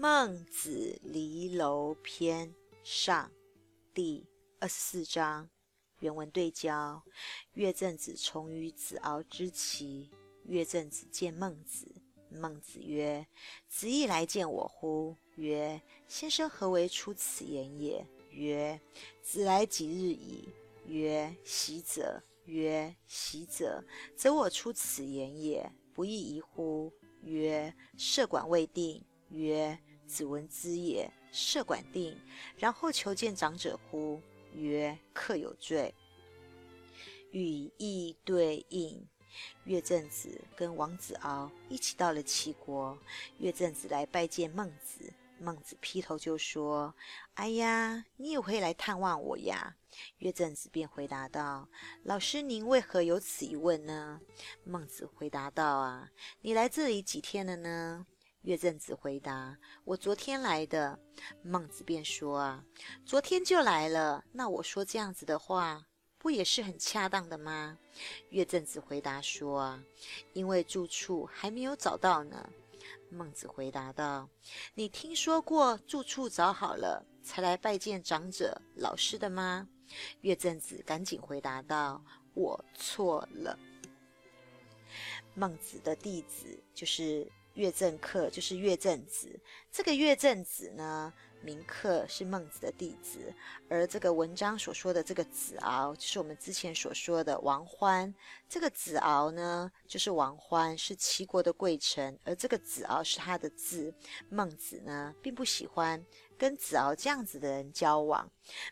孟子离楼篇上第二十四章原文对焦。乐正子从于子敖之齐。乐正子见孟子，孟子曰：“子亦来见我乎？”曰：“先生何为出此言也？”曰：“子来几日矣？”曰：“习者。”曰：“习者，则我出此言也，不亦宜乎？”曰：“设馆未定。”曰：子闻之也。设管定，然后求见长者乎？曰：客有罪。语义对应。乐正子跟王子敖一起到了齐国。乐正子来拜见孟子，孟子劈头就说：“哎呀，你也会来探望我呀？”乐正子便回答道：“老师，您为何有此一问呢？”孟子回答道：“啊，你来这里几天了呢？”乐正子回答：“我昨天来的。”孟子便说：“啊，昨天就来了，那我说这样子的话，不也是很恰当的吗？”乐正子回答说：“啊，因为住处还没有找到呢。”孟子回答道：“你听说过住处找好了才来拜见长者老师的吗？”乐正子赶紧回答道：“我错了。”孟子的弟子就是。乐正客就是乐正子，这个乐正子呢，名客是孟子的弟子，而这个文章所说的这个子敖，就是我们之前所说的王欢。这个子敖呢，就是王欢，是齐国的贵臣，而这个子敖是他的字。孟子呢，并不喜欢。跟子敖这样子的人交往，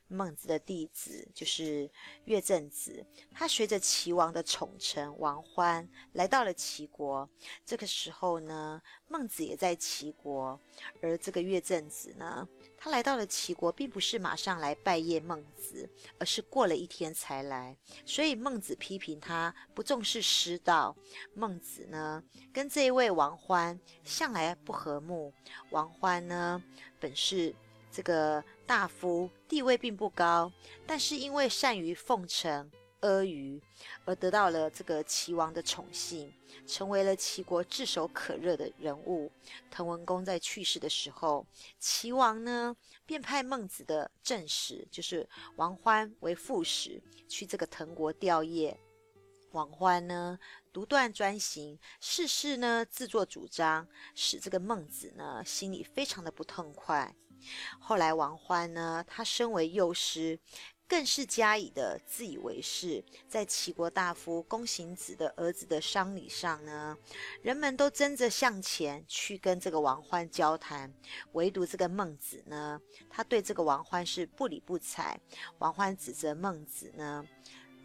孟子的弟子就是乐正子，他随着齐王的宠臣王欢来到了齐国。这个时候呢，孟子也在齐国，而这个乐正子呢，他来到了齐国，并不是马上来拜谒孟子，而是过了一天才来。所以孟子批评他不重视师道。孟子呢，跟这一位王欢向来不和睦。王欢呢，本是。这个大夫地位并不高，但是因为善于奉承阿谀，而得到了这个齐王的宠幸，成为了齐国炙手可热的人物。滕文公在去世的时候，齐王呢便派孟子的正使，就是王欢为副使，去这个滕国吊唁。王欢呢独断专行，事事呢自作主张，使这个孟子呢心里非常的不痛快。后来王欢呢，他身为幼师，更是加以的自以为是。在齐国大夫公行子的儿子的丧礼上呢，人们都争着向前去跟这个王欢交谈，唯独这个孟子呢，他对这个王欢是不理不睬。王欢指责孟子呢。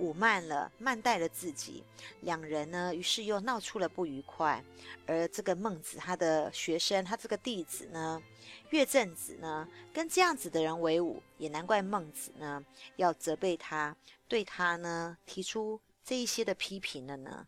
舞慢了，慢待了自己，两人呢，于是又闹出了不愉快。而这个孟子他的学生，他这个弟子呢，乐正子呢，跟这样子的人为伍，也难怪孟子呢要责备他，对他呢提出这一些的批评了呢。